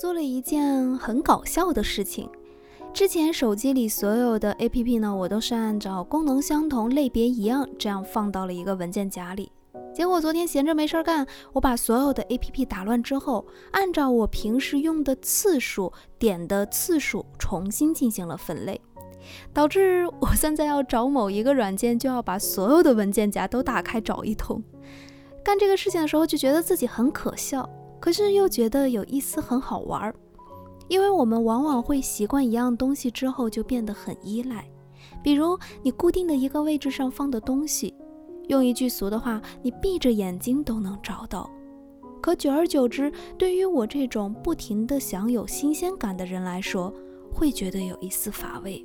做了一件很搞笑的事情。之前手机里所有的 APP 呢，我都是按照功能相同、类别一样这样放到了一个文件夹里。结果昨天闲着没事干，我把所有的 APP 打乱之后，按照我平时用的次数、点的次数重新进行了分类，导致我现在要找某一个软件，就要把所有的文件夹都打开找一通。干这个事情的时候，就觉得自己很可笑，可是又觉得有一丝很好玩儿。因为我们往往会习惯一样东西之后就变得很依赖，比如你固定的一个位置上放的东西，用一句俗的话，你闭着眼睛都能找到。可久而久之，对于我这种不停的想有新鲜感的人来说，会觉得有一丝乏味。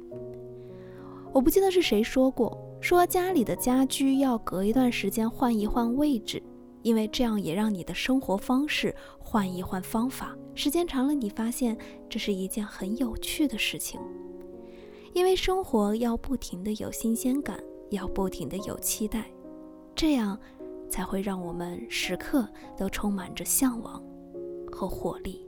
我不记得是谁说过，说家里的家居要隔一段时间换一换位置。因为这样也让你的生活方式换一换方法，时间长了，你发现这是一件很有趣的事情。因为生活要不停的有新鲜感，要不停的有期待，这样才会让我们时刻都充满着向往和活力。